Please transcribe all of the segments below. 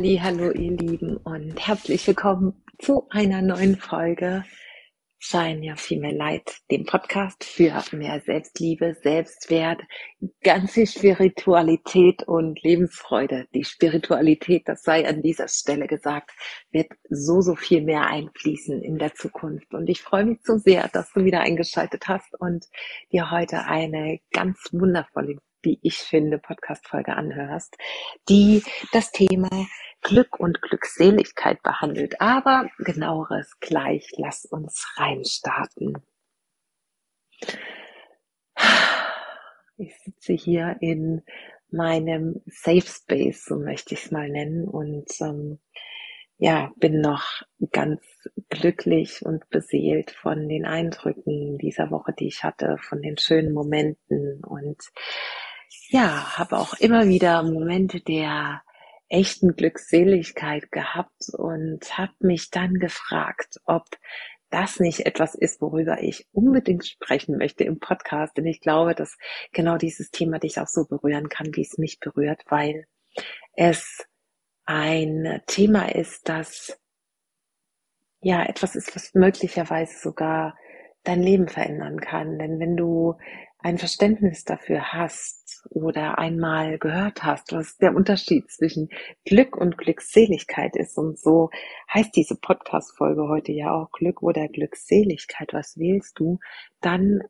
Halli, hallo ihr Lieben und herzlich willkommen zu einer neuen Folge Shine Your Female Light, dem Podcast für mehr Selbstliebe, Selbstwert, ganze Spiritualität und Lebensfreude. Die Spiritualität, das sei an dieser Stelle gesagt, wird so, so viel mehr einfließen in der Zukunft. Und ich freue mich so sehr, dass du wieder eingeschaltet hast und dir heute eine ganz wundervolle wie ich finde, Podcast-Folge anhörst, die das Thema Glück und Glückseligkeit behandelt. Aber genaueres gleich. Lass uns reinstarten. Ich sitze hier in meinem Safe Space, so möchte ich es mal nennen, und ähm, ja, bin noch ganz glücklich und beseelt von den Eindrücken dieser Woche, die ich hatte, von den schönen Momenten und ja, habe auch immer wieder Momente der echten Glückseligkeit gehabt und habe mich dann gefragt, ob das nicht etwas ist, worüber ich unbedingt sprechen möchte im Podcast. Denn ich glaube, dass genau dieses Thema dich auch so berühren kann, wie es mich berührt, weil es ein Thema ist, das ja etwas ist, was möglicherweise sogar dein Leben verändern kann. Denn wenn du ein Verständnis dafür hast oder einmal gehört hast, was der Unterschied zwischen Glück und Glückseligkeit ist. Und so heißt diese Podcast-Folge heute ja auch Glück oder Glückseligkeit. Was wählst du? Dann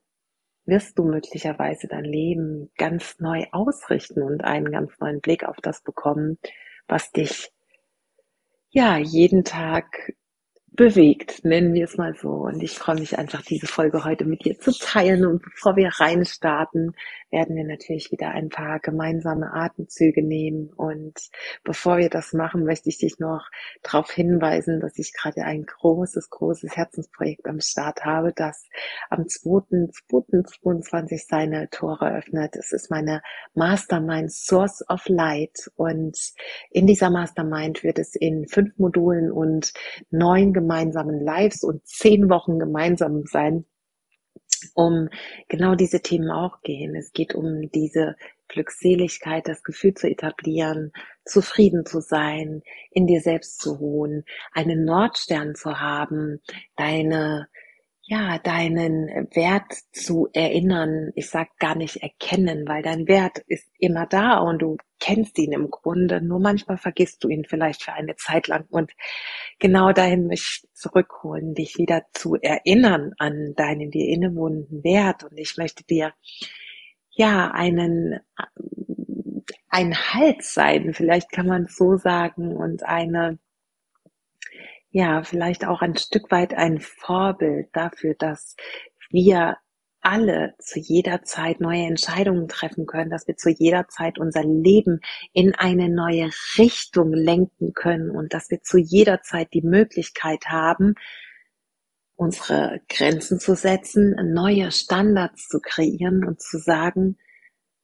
wirst du möglicherweise dein Leben ganz neu ausrichten und einen ganz neuen Blick auf das bekommen, was dich ja jeden Tag bewegt, nennen wir es mal so. Und ich freue mich einfach, diese Folge heute mit dir zu teilen. Und bevor wir reinstarten, werden wir natürlich wieder ein paar gemeinsame Atemzüge nehmen. Und bevor wir das machen, möchte ich dich noch darauf hinweisen, dass ich gerade ein großes, großes Herzensprojekt am Start habe, das am 2.2.22 seine Tore öffnet. Es ist meine Mastermind Source of Light. Und in dieser Mastermind wird es in fünf Modulen und neun gemeinsamen Lives und zehn Wochen gemeinsam sein um genau diese Themen auch gehen. Es geht um diese Glückseligkeit, das Gefühl zu etablieren, zufrieden zu sein, in dir selbst zu ruhen, einen Nordstern zu haben, deine ja, deinen Wert zu erinnern. Ich sag gar nicht erkennen, weil dein Wert ist immer da und du kennst ihn im Grunde. Nur manchmal vergisst du ihn vielleicht für eine Zeit lang und genau dahin möchte ich zurückholen, dich wieder zu erinnern an deinen dir innewohnenden Wert und ich möchte dir ja einen ein Halt sein, vielleicht kann man es so sagen und eine ja, vielleicht auch ein Stück weit ein Vorbild dafür, dass wir alle zu jeder Zeit neue Entscheidungen treffen können, dass wir zu jeder Zeit unser Leben in eine neue Richtung lenken können und dass wir zu jeder Zeit die Möglichkeit haben, unsere Grenzen zu setzen, neue Standards zu kreieren und zu sagen,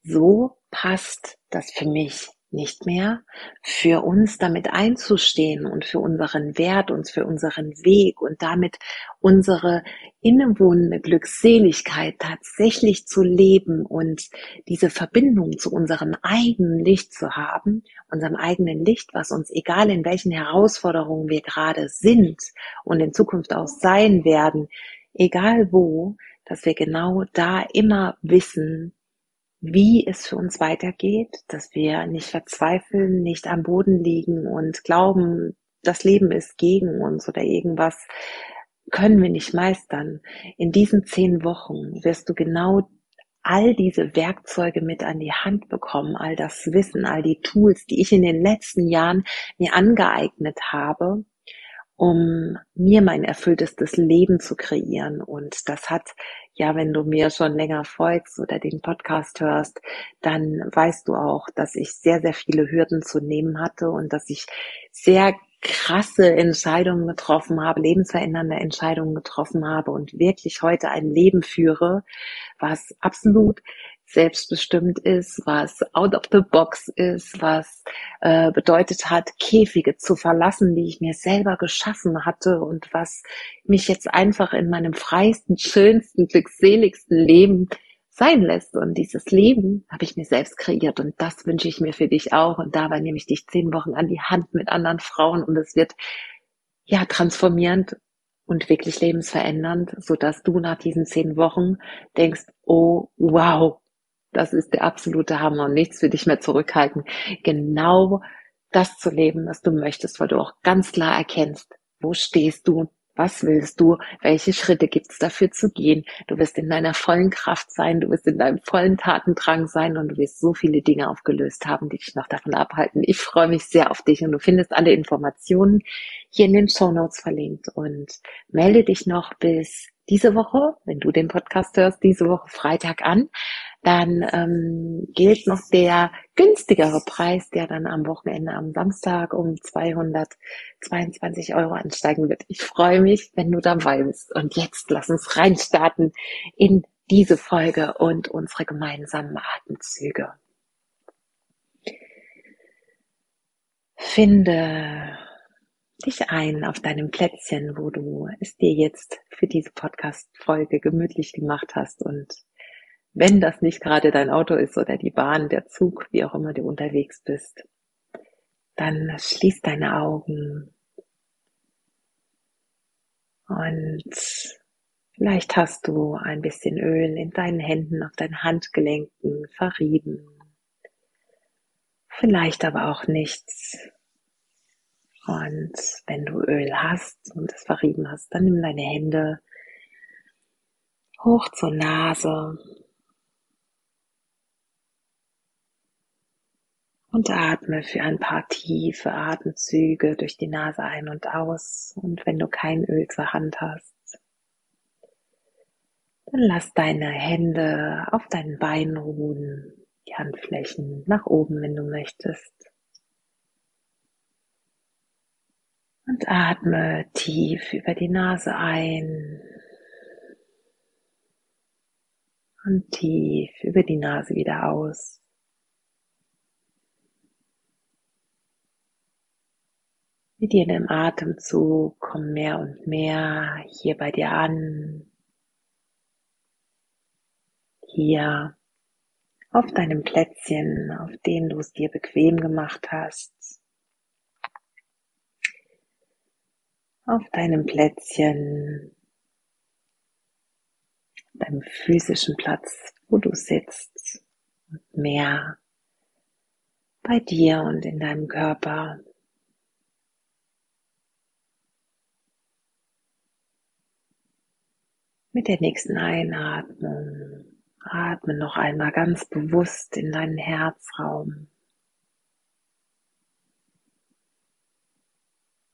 so passt das für mich nicht mehr, für uns damit einzustehen und für unseren Wert und für unseren Weg und damit unsere innewohnende Glückseligkeit tatsächlich zu leben und diese Verbindung zu unserem eigenen Licht zu haben, unserem eigenen Licht, was uns egal in welchen Herausforderungen wir gerade sind und in Zukunft auch sein werden, egal wo, dass wir genau da immer wissen, wie es für uns weitergeht, dass wir nicht verzweifeln, nicht am Boden liegen und glauben, das Leben ist gegen uns oder irgendwas können wir nicht meistern. In diesen zehn Wochen wirst du genau all diese Werkzeuge mit an die Hand bekommen, all das Wissen, all die Tools, die ich in den letzten Jahren mir angeeignet habe, um mir mein erfülltestes Leben zu kreieren. Und das hat ja, wenn du mir schon länger folgst oder den Podcast hörst, dann weißt du auch, dass ich sehr, sehr viele Hürden zu nehmen hatte und dass ich sehr krasse Entscheidungen getroffen habe, lebensverändernde Entscheidungen getroffen habe und wirklich heute ein Leben führe, was absolut selbstbestimmt ist, was out of the box ist, was äh, bedeutet hat, Käfige zu verlassen, die ich mir selber geschaffen hatte und was mich jetzt einfach in meinem freisten, schönsten, glückseligsten Leben sein lässt. Und dieses Leben habe ich mir selbst kreiert und das wünsche ich mir für dich auch. Und dabei nehme ich dich zehn Wochen an die Hand mit anderen Frauen und es wird ja transformierend und wirklich lebensverändernd, so dass du nach diesen zehn Wochen denkst, oh wow, das ist der absolute Hammer und nichts für dich mehr zurückhalten. Genau das zu leben, was du möchtest, weil du auch ganz klar erkennst, wo stehst du, was willst du? Welche Schritte gibt es dafür zu gehen? Du wirst in deiner vollen Kraft sein, du wirst in deinem vollen Tatendrang sein und du wirst so viele Dinge aufgelöst haben, die dich noch davon abhalten. Ich freue mich sehr auf dich und du findest alle Informationen hier in den Show Notes verlinkt und melde dich noch bis diese Woche, wenn du den Podcast hörst, diese Woche Freitag an dann ähm, gilt noch der günstigere Preis, der dann am Wochenende am Samstag um 222 Euro ansteigen wird. Ich freue mich, wenn du dabei bist. Und jetzt lass uns reinstarten in diese Folge und unsere gemeinsamen Atemzüge. Finde dich ein auf deinem Plätzchen, wo du es dir jetzt für diese Podcast-Folge gemütlich gemacht hast und wenn das nicht gerade dein Auto ist oder die Bahn, der Zug, wie auch immer du unterwegs bist, dann schließ deine Augen. Und vielleicht hast du ein bisschen Öl in deinen Händen, auf deinen Handgelenken verrieben, vielleicht aber auch nichts. Und wenn du Öl hast und es verrieben hast, dann nimm deine Hände hoch zur Nase Und atme für ein paar tiefe Atemzüge durch die Nase ein und aus. Und wenn du kein Öl zur Hand hast, dann lass deine Hände auf deinen Beinen ruhen, die Handflächen nach oben, wenn du möchtest. Und atme tief über die Nase ein und tief über die Nase wieder aus. Mit jedem Atemzug kommen mehr und mehr hier bei dir an. Hier auf deinem Plätzchen, auf dem du es dir bequem gemacht hast. Auf deinem Plätzchen, deinem physischen Platz, wo du sitzt und mehr bei dir und in deinem Körper. Mit der nächsten Einatmung atme noch einmal ganz bewusst in deinen Herzraum.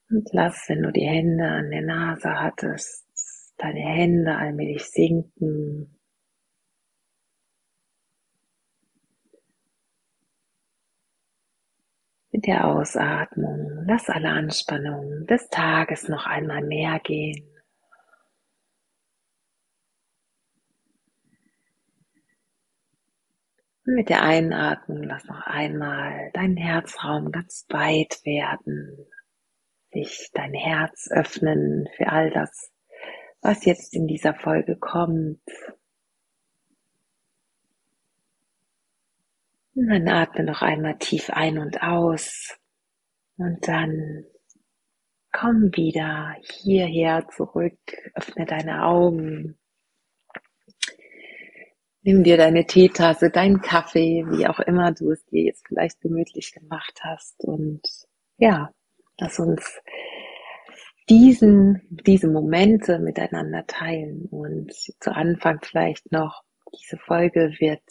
Und lass, wenn du die Hände an der Nase hattest, deine Hände allmählich sinken. Mit der Ausatmung lass alle Anspannungen des Tages noch einmal mehr gehen. Und mit der Einatmung lass noch einmal deinen Herzraum ganz weit werden, sich dein Herz öffnen für all das, was jetzt in dieser Folge kommt. Und dann atme noch einmal tief ein und aus. Und dann komm wieder hierher zurück, öffne deine Augen Nimm dir deine Teetasse, deinen Kaffee, wie auch immer du es dir jetzt vielleicht gemütlich gemacht hast. Und ja, lass uns diesen, diese Momente miteinander teilen. Und zu Anfang vielleicht noch, diese Folge wird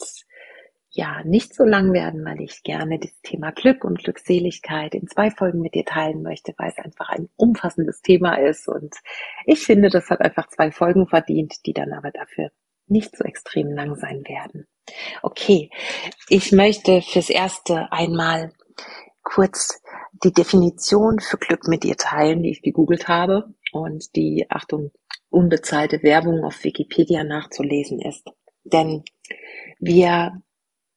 ja nicht so lang werden, weil ich gerne das Thema Glück und Glückseligkeit in zwei Folgen mit dir teilen möchte, weil es einfach ein umfassendes Thema ist. Und ich finde, das hat einfach zwei Folgen verdient, die dann aber dafür nicht so extrem lang sein werden. Okay, ich möchte fürs Erste einmal kurz die Definition für Glück mit dir teilen, die ich gegoogelt habe und die, Achtung, unbezahlte Werbung auf Wikipedia nachzulesen ist. Denn wir,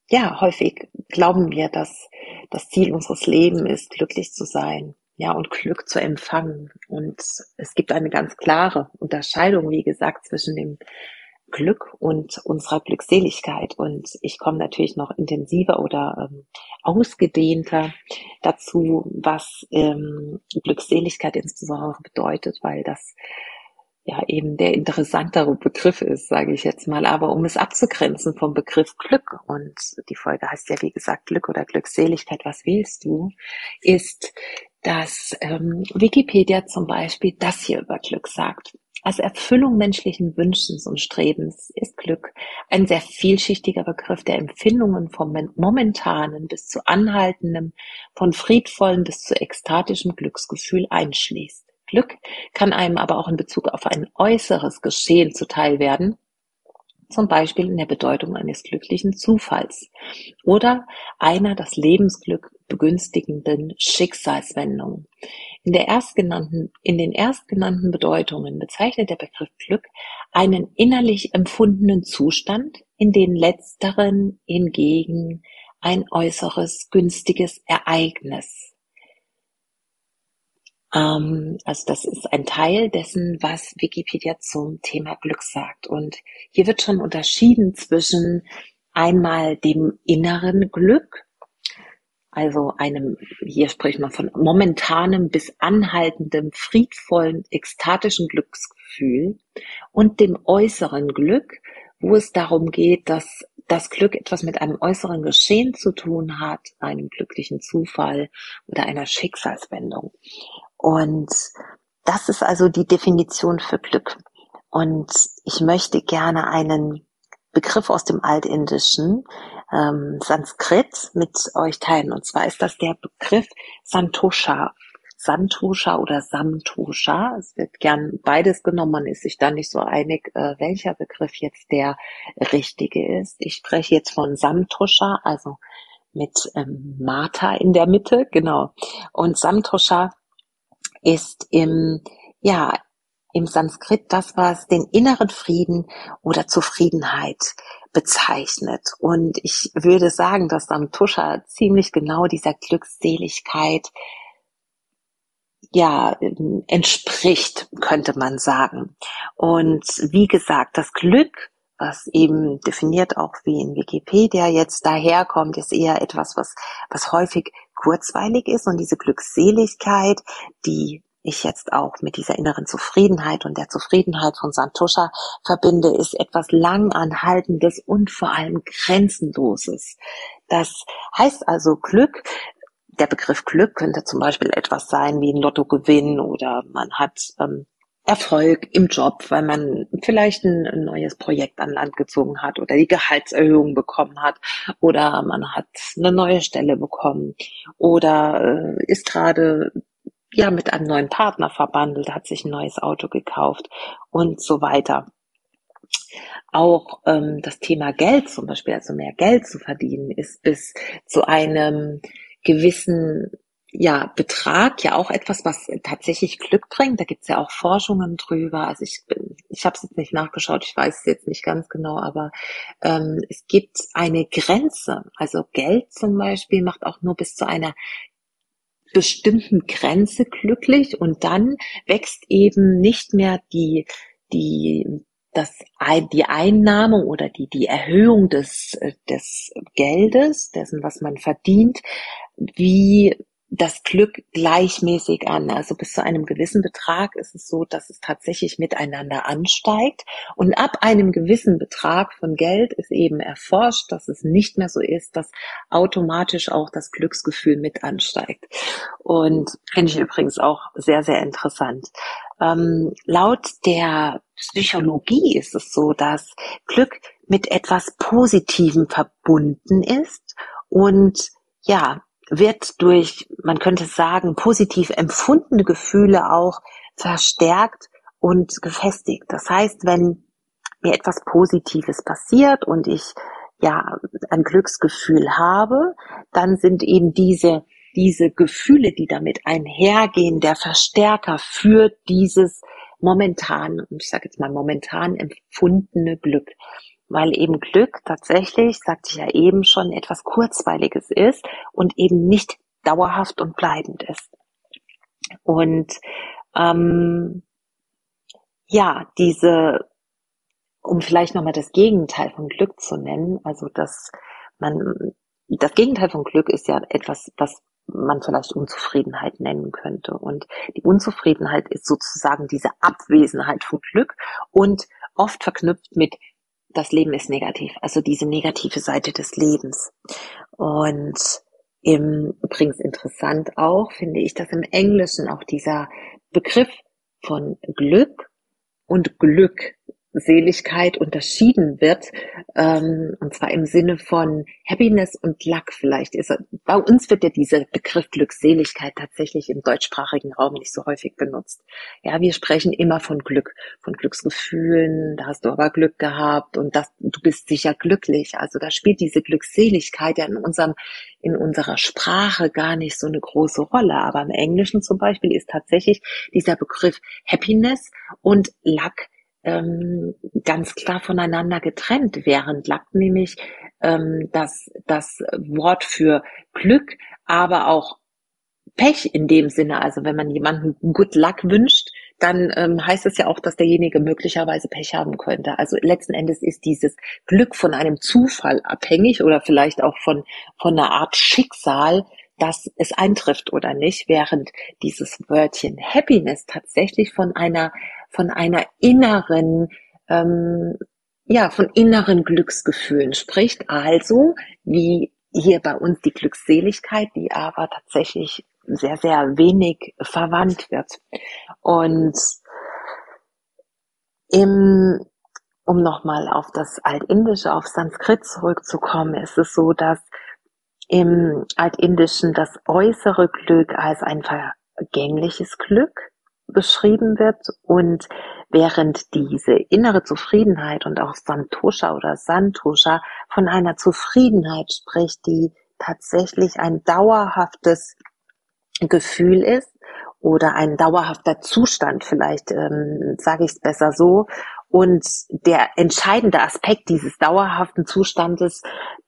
ja, häufig glauben wir, dass das Ziel unseres Lebens ist, glücklich zu sein, ja, und Glück zu empfangen. Und es gibt eine ganz klare Unterscheidung, wie gesagt, zwischen dem Glück und unserer Glückseligkeit. Und ich komme natürlich noch intensiver oder ähm, ausgedehnter dazu, was ähm, Glückseligkeit insbesondere bedeutet, weil das ja eben der interessantere Begriff ist, sage ich jetzt mal. Aber um es abzugrenzen vom Begriff Glück, und die Folge heißt ja wie gesagt Glück oder Glückseligkeit, was wählst du, ist, dass ähm, Wikipedia zum Beispiel das hier über Glück sagt. Als Erfüllung menschlichen Wünschens und Strebens ist Glück ein sehr vielschichtiger Begriff, der Empfindungen vom momentanen bis zu anhaltendem, von friedvollem bis zu ekstatischem Glücksgefühl einschließt. Glück kann einem aber auch in Bezug auf ein äußeres Geschehen zuteil werden, zum Beispiel in der Bedeutung eines glücklichen Zufalls oder einer das Lebensglück begünstigenden Schicksalswendungen. In, der erstgenannten, in den erstgenannten Bedeutungen bezeichnet der Begriff Glück einen innerlich empfundenen Zustand, in den letzteren hingegen ein äußeres günstiges Ereignis ähm, also das ist ein Teil dessen, was Wikipedia zum Thema Glück sagt. Und hier wird schon unterschieden zwischen einmal dem inneren Glück, also einem, hier spricht man von momentanem bis anhaltendem, friedvollen, ekstatischen Glücksgefühl und dem äußeren Glück, wo es darum geht, dass das Glück etwas mit einem äußeren Geschehen zu tun hat, einem glücklichen Zufall oder einer Schicksalswendung. Und das ist also die Definition für Glück. Und ich möchte gerne einen Begriff aus dem Altindischen, ähm, Sanskrit, mit euch teilen. Und zwar ist das der Begriff Santosha. Santosha oder Samtosha. Es wird gern beides genommen. Man ist sich da nicht so einig, äh, welcher Begriff jetzt der richtige ist. Ich spreche jetzt von Samtosha, also mit ähm, Mata in der Mitte, genau. Und Samtosha ist im, ja, im Sanskrit das, was den inneren Frieden oder Zufriedenheit bezeichnet. Und ich würde sagen, dass Samtusha ziemlich genau dieser Glückseligkeit ja, entspricht, könnte man sagen. Und wie gesagt, das Glück, was eben definiert auch wie in Wikipedia jetzt daherkommt, ist eher etwas, was, was häufig kurzweilig ist und diese Glückseligkeit, die ich jetzt auch mit dieser inneren Zufriedenheit und der Zufriedenheit von Santosha verbinde, ist etwas langanhaltendes und vor allem grenzenloses. Das heißt also Glück, der Begriff Glück könnte zum Beispiel etwas sein wie ein Lottogewinn oder man hat ähm, Erfolg im Job, weil man vielleicht ein, neues Projekt an Land gezogen hat oder die Gehaltserhöhung bekommen hat oder man hat eine neue Stelle bekommen oder äh, ist gerade ja mit einem neuen Partner verbandelt, hat sich ein neues Auto gekauft und so weiter. Auch ähm, das Thema Geld zum Beispiel, also mehr Geld zu verdienen, ist bis zu einem gewissen ja, Betrag ja auch etwas, was tatsächlich Glück bringt. Da gibt's ja auch Forschungen drüber. Also ich, ich habe es jetzt nicht nachgeschaut, ich weiß es jetzt nicht ganz genau, aber ähm, es gibt eine Grenze. Also Geld zum Beispiel macht auch nur bis zu einer bestimmten Grenze glücklich und dann wächst eben nicht mehr die, die, das, die Einnahme oder die, die Erhöhung des, des Geldes, dessen, was man verdient, wie das Glück gleichmäßig an. Also bis zu einem gewissen Betrag ist es so, dass es tatsächlich miteinander ansteigt. Und ab einem gewissen Betrag von Geld ist eben erforscht, dass es nicht mehr so ist, dass automatisch auch das Glücksgefühl mit ansteigt. Und finde ich übrigens auch sehr, sehr interessant. Ähm, laut der Psychologie ist es so, dass Glück mit etwas Positivem verbunden ist und ja, wird durch, man könnte sagen, positiv empfundene Gefühle auch verstärkt und gefestigt. Das heißt, wenn mir etwas Positives passiert und ich ja ein Glücksgefühl habe, dann sind eben diese diese Gefühle, die damit einhergehen, der Verstärker für dieses momentan, ich sage jetzt mal momentan empfundene Glück weil eben Glück tatsächlich, sagte ich ja eben schon, etwas Kurzweiliges ist und eben nicht dauerhaft und bleibend ist. Und ähm, ja, diese um vielleicht nochmal das Gegenteil von Glück zu nennen, also dass man, das Gegenteil von Glück ist ja etwas, was man vielleicht Unzufriedenheit nennen könnte. Und die Unzufriedenheit ist sozusagen diese Abwesenheit von Glück und oft verknüpft mit das Leben ist negativ, also diese negative Seite des Lebens. Und im, übrigens interessant auch, finde ich, dass im Englischen auch dieser Begriff von Glück und Glück Seligkeit unterschieden wird, ähm, und zwar im Sinne von Happiness und Luck vielleicht. Ist, bei uns wird ja dieser Begriff Glückseligkeit tatsächlich im deutschsprachigen Raum nicht so häufig benutzt. Ja, wir sprechen immer von Glück, von Glücksgefühlen, da hast du aber Glück gehabt und das, du bist sicher glücklich. Also da spielt diese Glückseligkeit ja in unserem, in unserer Sprache gar nicht so eine große Rolle. Aber im Englischen zum Beispiel ist tatsächlich dieser Begriff Happiness und Luck ähm, ganz klar voneinander getrennt, während Luck nämlich ähm, das, das Wort für Glück, aber auch Pech in dem Sinne, also wenn man jemanden Good Luck wünscht, dann ähm, heißt es ja auch, dass derjenige möglicherweise Pech haben könnte. Also letzten Endes ist dieses Glück von einem Zufall abhängig oder vielleicht auch von, von einer Art Schicksal, dass es eintrifft oder nicht, während dieses Wörtchen Happiness tatsächlich von einer von einer inneren, ähm, ja, von inneren Glücksgefühlen spricht. Also, wie hier bei uns die Glückseligkeit, die aber tatsächlich sehr, sehr wenig verwandt wird. Und im, um nochmal auf das Altindische, auf Sanskrit zurückzukommen, ist es so, dass im Altindischen das äußere Glück als ein vergängliches Glück beschrieben wird und während diese innere Zufriedenheit und auch Santosha oder Santosha von einer Zufriedenheit spricht, die tatsächlich ein dauerhaftes Gefühl ist oder ein dauerhafter Zustand, vielleicht ähm, sage ich es besser so. Und der entscheidende Aspekt dieses dauerhaften Zustandes,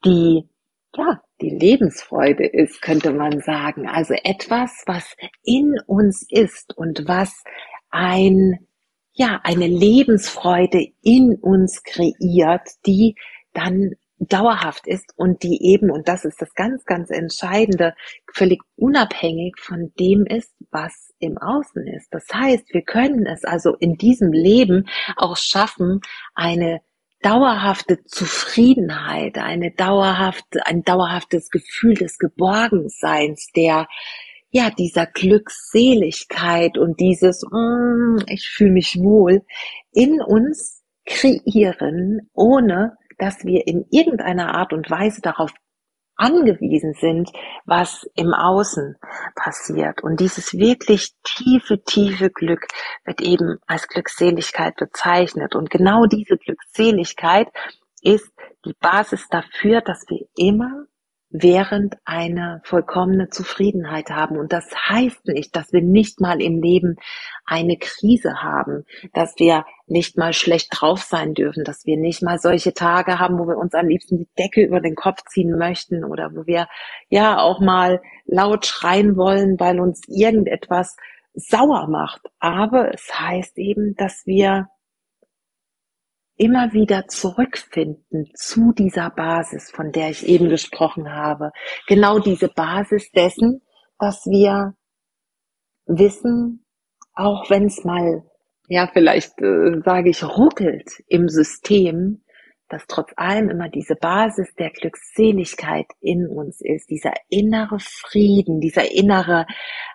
die ja, die Lebensfreude ist, könnte man sagen. Also etwas, was in uns ist und was ein, ja, eine Lebensfreude in uns kreiert, die dann dauerhaft ist und die eben, und das ist das ganz, ganz Entscheidende, völlig unabhängig von dem ist, was im Außen ist. Das heißt, wir können es also in diesem Leben auch schaffen, eine dauerhafte Zufriedenheit, eine dauerhafte, ein dauerhaftes Gefühl des Geborgenseins, der ja, dieser Glückseligkeit und dieses, mm, ich fühle mich wohl, in uns kreieren, ohne dass wir in irgendeiner Art und Weise darauf angewiesen sind, was im Außen passiert. Und dieses wirklich tiefe, tiefe Glück wird eben als Glückseligkeit bezeichnet. Und genau diese Glückseligkeit ist die Basis dafür, dass wir immer während eine vollkommene Zufriedenheit haben. Und das heißt nicht, dass wir nicht mal im Leben eine Krise haben, dass wir nicht mal schlecht drauf sein dürfen, dass wir nicht mal solche Tage haben, wo wir uns am liebsten die Decke über den Kopf ziehen möchten oder wo wir ja auch mal laut schreien wollen, weil uns irgendetwas sauer macht. Aber es heißt eben, dass wir immer wieder zurückfinden zu dieser Basis, von der ich eben gesprochen habe. Genau diese Basis dessen, dass wir wissen, auch wenn es mal, ja, vielleicht äh, sage ich, ruckelt im System, dass trotz allem immer diese Basis der Glückseligkeit in uns ist, dieser innere Frieden, dieser innere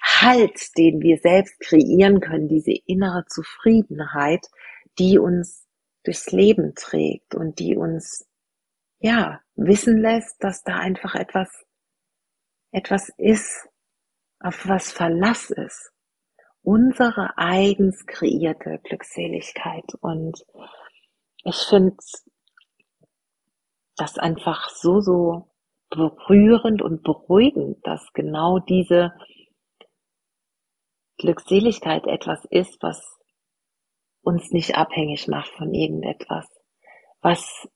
Halt, den wir selbst kreieren können, diese innere Zufriedenheit, die uns durchs Leben trägt und die uns, ja, wissen lässt, dass da einfach etwas, etwas ist, auf was Verlass ist. Unsere eigens kreierte Glückseligkeit. Und ich finde das einfach so, so berührend und beruhigend, dass genau diese Glückseligkeit etwas ist, was uns nicht abhängig macht von irgendetwas, was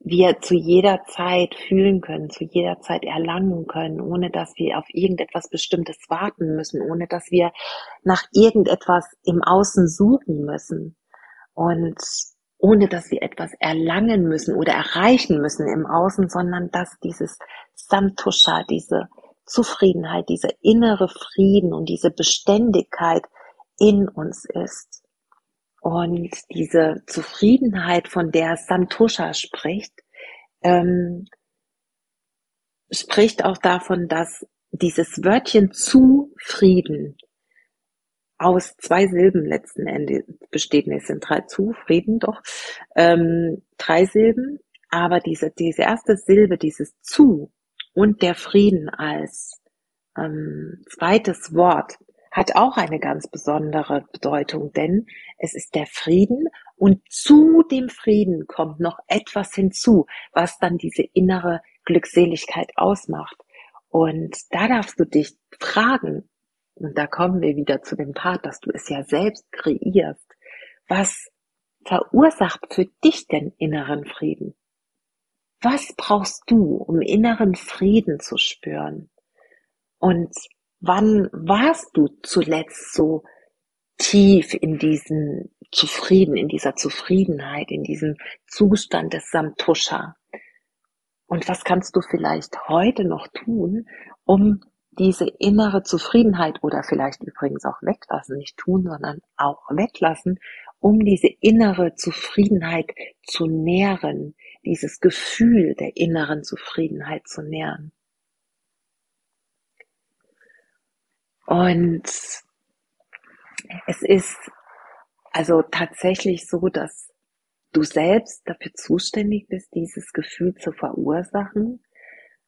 wir zu jeder Zeit fühlen können, zu jeder Zeit erlangen können, ohne dass wir auf irgendetwas Bestimmtes warten müssen, ohne dass wir nach irgendetwas im Außen suchen müssen. Und ohne dass wir etwas erlangen müssen oder erreichen müssen im Außen, sondern dass dieses Santosha, diese Zufriedenheit, dieser innere Frieden und diese Beständigkeit in uns ist. Und diese Zufriedenheit, von der Santosha spricht, ähm, spricht auch davon, dass dieses Wörtchen zufrieden aus zwei Silben letzten Endes besteht. Es sind drei zufrieden doch, ähm, drei Silben, aber diese, diese erste Silbe, dieses zu und der Frieden als ähm, zweites Wort hat auch eine ganz besondere Bedeutung, denn es ist der Frieden und zu dem Frieden kommt noch etwas hinzu, was dann diese innere Glückseligkeit ausmacht. Und da darfst du dich fragen, und da kommen wir wieder zu dem Part, dass du es ja selbst kreierst, was verursacht für dich denn inneren Frieden? Was brauchst du, um inneren Frieden zu spüren? Und wann warst du zuletzt so tief in diesen Zufrieden, in dieser Zufriedenheit, in diesem Zustand des Samtusha? Und was kannst du vielleicht heute noch tun, um diese innere Zufriedenheit oder vielleicht übrigens auch weglassen, nicht tun, sondern auch weglassen, um diese innere Zufriedenheit zu nähren, dieses Gefühl der inneren Zufriedenheit zu nähren. Und es ist also tatsächlich so, dass du selbst dafür zuständig bist, dieses Gefühl zu verursachen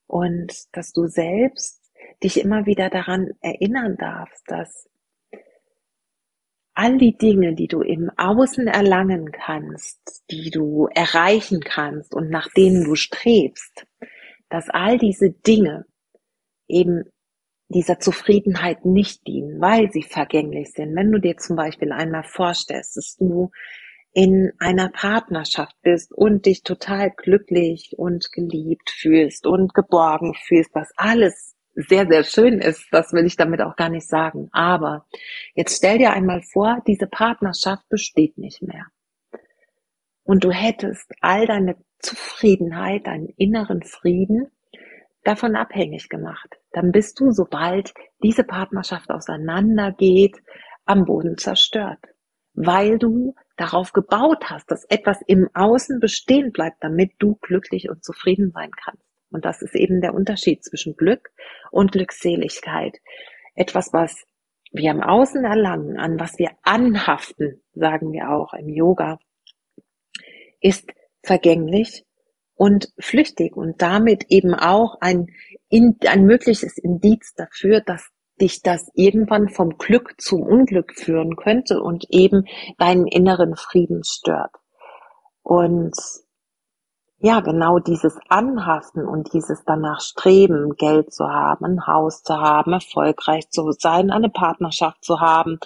und dass du selbst dich immer wieder daran erinnern darfst, dass all die Dinge, die du im Außen erlangen kannst, die du erreichen kannst und nach denen du strebst, dass all diese Dinge eben dieser Zufriedenheit nicht dienen, weil sie vergänglich sind. Wenn du dir zum Beispiel einmal vorstellst, dass du in einer Partnerschaft bist und dich total glücklich und geliebt fühlst und geborgen fühlst, was alles sehr, sehr schön ist, das will ich damit auch gar nicht sagen. Aber jetzt stell dir einmal vor, diese Partnerschaft besteht nicht mehr. Und du hättest all deine Zufriedenheit, deinen inneren Frieden davon abhängig gemacht. Dann bist du, sobald diese Partnerschaft auseinandergeht, am Boden zerstört. Weil du darauf gebaut hast, dass etwas im Außen bestehen bleibt, damit du glücklich und zufrieden sein kannst. Und das ist eben der Unterschied zwischen Glück und Glückseligkeit. Etwas, was wir im Außen erlangen, an was wir anhaften, sagen wir auch im Yoga, ist vergänglich und flüchtig und damit eben auch ein, ein mögliches Indiz dafür, dass dich das irgendwann vom Glück zum Unglück führen könnte und eben deinen inneren Frieden stört. Und ja, genau dieses Anhaften und dieses danach Streben, Geld zu haben, ein Haus zu haben, erfolgreich zu sein, eine Partnerschaft zu haben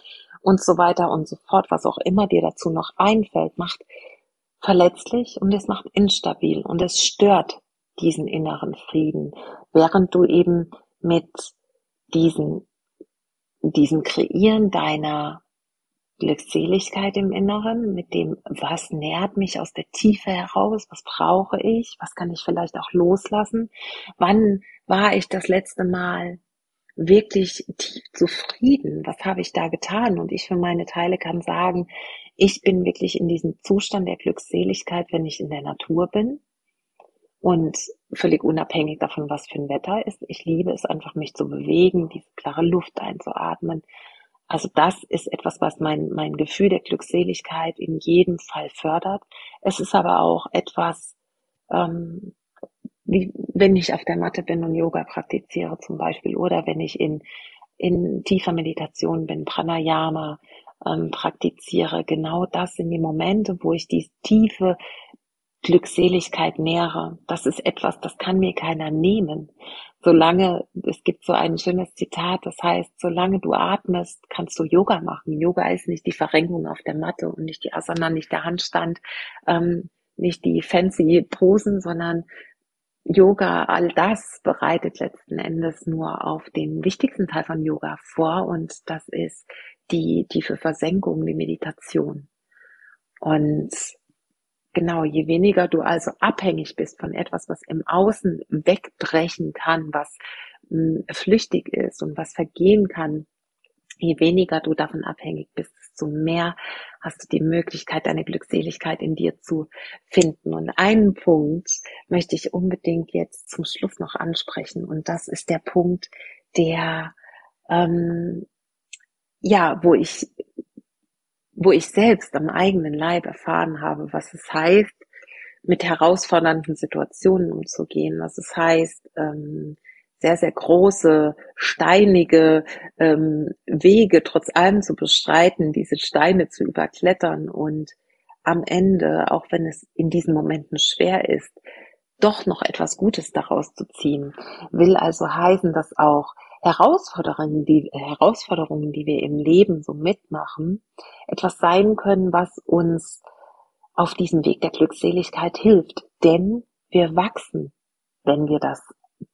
und so weiter und so fort, was auch immer dir dazu noch einfällt, macht verletzlich und es macht instabil und es stört diesen inneren Frieden, während du eben mit diesen, diesem Kreieren deiner Glückseligkeit im Inneren, mit dem, was nährt mich aus der Tiefe heraus, was brauche ich, was kann ich vielleicht auch loslassen, wann war ich das letzte Mal wirklich tief zufrieden, was habe ich da getan? Und ich für meine Teile kann sagen, ich bin wirklich in diesem Zustand der Glückseligkeit, wenn ich in der Natur bin und völlig unabhängig davon, was für ein Wetter ist. Ich liebe es einfach, mich zu bewegen, diese klare Luft einzuatmen, also das ist etwas, was mein, mein Gefühl der Glückseligkeit in jedem Fall fördert. Es ist aber auch etwas, ähm, wie wenn ich auf der Matte bin und Yoga praktiziere zum Beispiel oder wenn ich in, in tiefer Meditation bin, Pranayama ähm, praktiziere, genau das sind die Momente, wo ich die tiefe Glückseligkeit nähere. Das ist etwas, das kann mir keiner nehmen solange, es gibt so ein schönes Zitat, das heißt, solange du atmest, kannst du Yoga machen. Yoga ist nicht die Verrenkung auf der Matte und nicht die Asana, nicht der Handstand, ähm, nicht die fancy Posen, sondern Yoga, all das bereitet letzten Endes nur auf den wichtigsten Teil von Yoga vor und das ist die tiefe Versenkung, die Meditation. Und genau, je weniger du also abhängig bist von etwas, was im Außen wegbrechen kann, was mh, hm, flüchtig ist und was vergehen kann, je weniger du davon abhängig bist, desto mehr hast du die Möglichkeit, deine Glückseligkeit in dir zu finden. Und einen Punkt möchte ich unbedingt jetzt zum Schluss noch ansprechen. Und das ist der Punkt, der, ähm, ja, wo ich, wo ich selbst am eigenen Leib erfahren habe, was es heißt, mit herausfordernden Situationen umzugehen, was es heißt, ähm, sehr, sehr große, steinige ähm, Wege trotz allem zu bestreiten, diese Steine zu überklettern und am Ende, auch wenn es in diesen Momenten schwer ist, doch noch etwas Gutes daraus zu ziehen. Will also heißen, dass auch Herausforderungen, die, Herausforderungen, die wir im Leben so mitmachen, etwas sein können, was uns auf diesem Weg der Glückseligkeit hilft. Denn wir wachsen, wenn wir das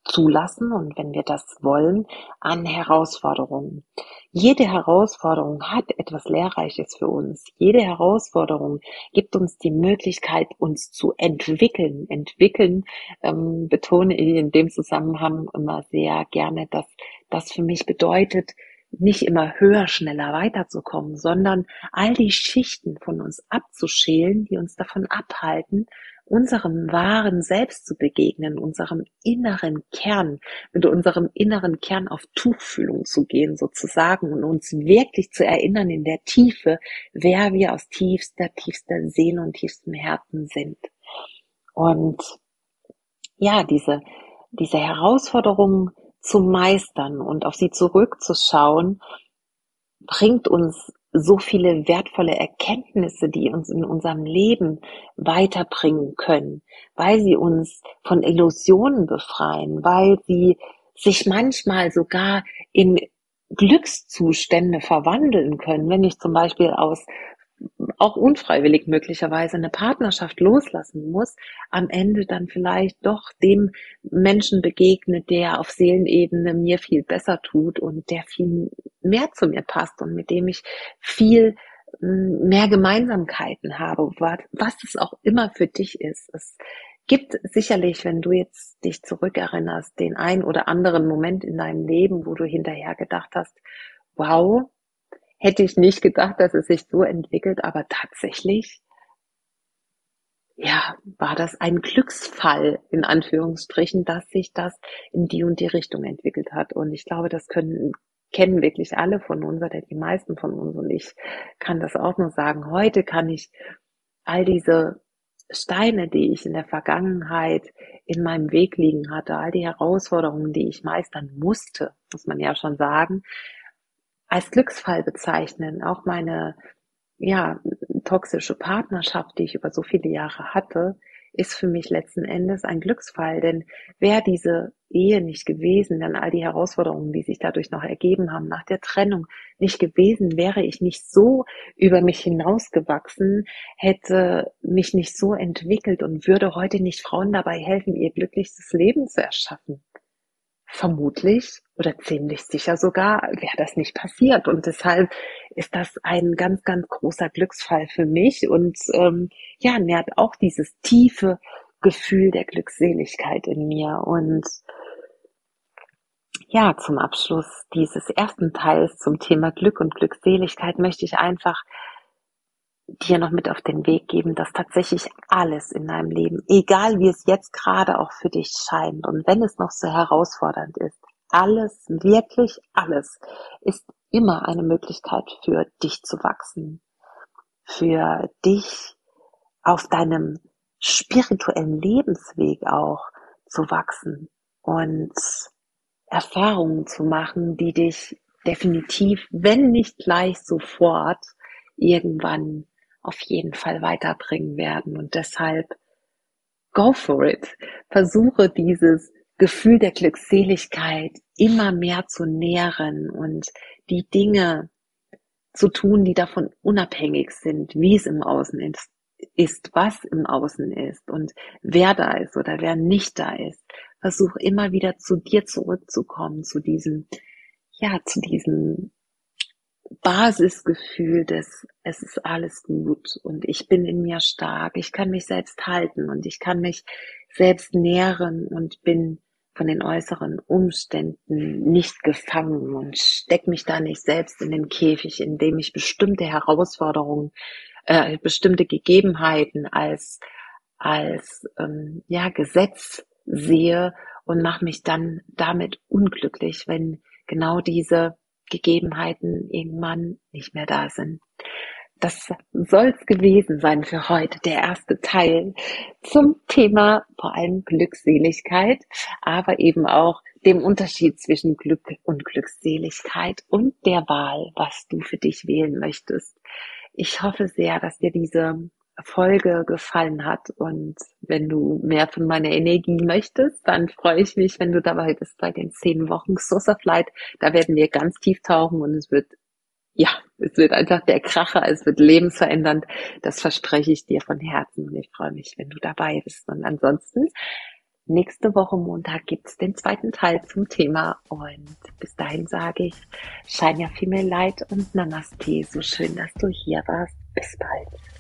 zulassen und wenn wir das wollen, an Herausforderungen. Jede Herausforderung hat etwas Lehrreiches für uns. Jede Herausforderung gibt uns die Möglichkeit, uns zu entwickeln. Entwickeln ähm, betone ich in dem Zusammenhang immer sehr gerne, dass das für mich bedeutet, nicht immer höher, schneller weiterzukommen, sondern all die Schichten von uns abzuschälen, die uns davon abhalten, unserem wahren Selbst zu begegnen, unserem inneren Kern, mit unserem inneren Kern auf Tuchfühlung zu gehen sozusagen und uns wirklich zu erinnern in der Tiefe, wer wir aus tiefster, tiefster Seele und tiefstem Herzen sind. Und ja, diese, diese Herausforderungen zu meistern und auf sie zurückzuschauen, bringt uns so viele wertvolle Erkenntnisse, die uns in unserem Leben weiterbringen können, weil sie uns von Illusionen befreien, weil sie sich manchmal sogar in Glückszustände verwandeln können. Wenn ich zum Beispiel aus auch unfreiwillig möglicherweise eine Partnerschaft loslassen muss, am Ende dann vielleicht doch dem Menschen begegnet, der auf Seelenebene mir viel besser tut und der viel mehr zu mir passt und mit dem ich viel hm, mehr Gemeinsamkeiten habe, was es auch immer für dich ist. Es gibt sicherlich, wenn du jetzt dich zurückerinnerst, den ein oder anderen Moment in deinem Leben, wo du hinterher gedacht hast, wow, hätte ich nicht gedacht, dass es sich so entwickelt, aber tatsächlich, ja, war das ein Glücksfall, in Anführungsstrichen, dass sich das in die und die Richtung entwickelt hat. Und ich glaube, das können, kennen wirklich alle von uns oder die meisten von uns. Und ich kann das auch nur sagen. Heute kann ich all diese Steine, die ich in der Vergangenheit in meinem Weg liegen hatte, all die Herausforderungen, die ich meistern musste, muss man ja schon sagen, als Glücksfall bezeichnen. Auch meine ja, toxische Partnerschaft, die ich über so viele Jahre hatte, ist für mich letzten Endes ein Glücksfall. Denn wäre diese Ehe nicht gewesen, dann all die Herausforderungen, die sich dadurch noch ergeben haben, nach der Trennung nicht gewesen, wäre ich nicht so über mich hinausgewachsen, hätte mich nicht so entwickelt und würde heute nicht Frauen dabei helfen, ihr glücklichstes Leben zu erschaffen vermutlich oder ziemlich sicher sogar wäre das nicht passiert. Und deshalb ist das ein ganz, ganz großer Glücksfall für mich und ähm, ja, nährt auch dieses tiefe Gefühl der Glückseligkeit in mir. Und ja, zum Abschluss dieses ersten Teils zum Thema Glück und Glückseligkeit möchte ich einfach dir noch mit auf den Weg geben, dass tatsächlich alles in deinem Leben, egal wie es jetzt gerade auch für dich scheint und wenn es noch so herausfordernd ist, alles, wirklich alles, ist immer eine Möglichkeit für dich zu wachsen, für dich auf deinem spirituellen Lebensweg auch zu wachsen und Erfahrungen zu machen, die dich definitiv, wenn nicht gleich sofort, irgendwann auf jeden Fall weiterbringen werden. Und deshalb go for it. Versuche dieses Gefühl der Glückseligkeit immer mehr zu nähren und die Dinge zu tun, die davon unabhängig sind, wie es im Außen ist, ist, was im Außen ist und wer da ist oder wer nicht da ist. Versuch immer wieder zu dir zurückzukommen, zu diesem, ja, zu diesem Basisgefühl des, es ist alles gut und ich bin in mir stark, ich kann mich selbst halten und ich kann mich selbst nähren und bin von den äußeren Umständen nicht gefangen und steck mich da nicht selbst in den Käfig, indem ich bestimmte Herausforderungen, äh, bestimmte Gegebenheiten als als ähm, ja Gesetz sehe und mache mich dann damit unglücklich, wenn genau diese Gegebenheiten irgendwann nicht mehr da sind. Das soll's gewesen sein für heute, der erste Teil zum Thema vor allem Glückseligkeit, aber eben auch dem Unterschied zwischen Glück und Glückseligkeit und der Wahl, was du für dich wählen möchtest. Ich hoffe sehr, dass dir diese Folge gefallen hat und wenn du mehr von meiner Energie möchtest, dann freue ich mich, wenn du dabei bist bei den zehn Wochen Source of Light. Da werden wir ganz tief tauchen und es wird, ja, es wird einfach der Kracher, es wird lebensverändernd. Das verspreche ich dir von Herzen und ich freue mich, wenn du dabei bist. Und ansonsten, nächste Woche Montag gibt's den zweiten Teil zum Thema und bis dahin sage ich, Shine Your Female Light und Namaste. So schön, dass du hier warst. Bis bald.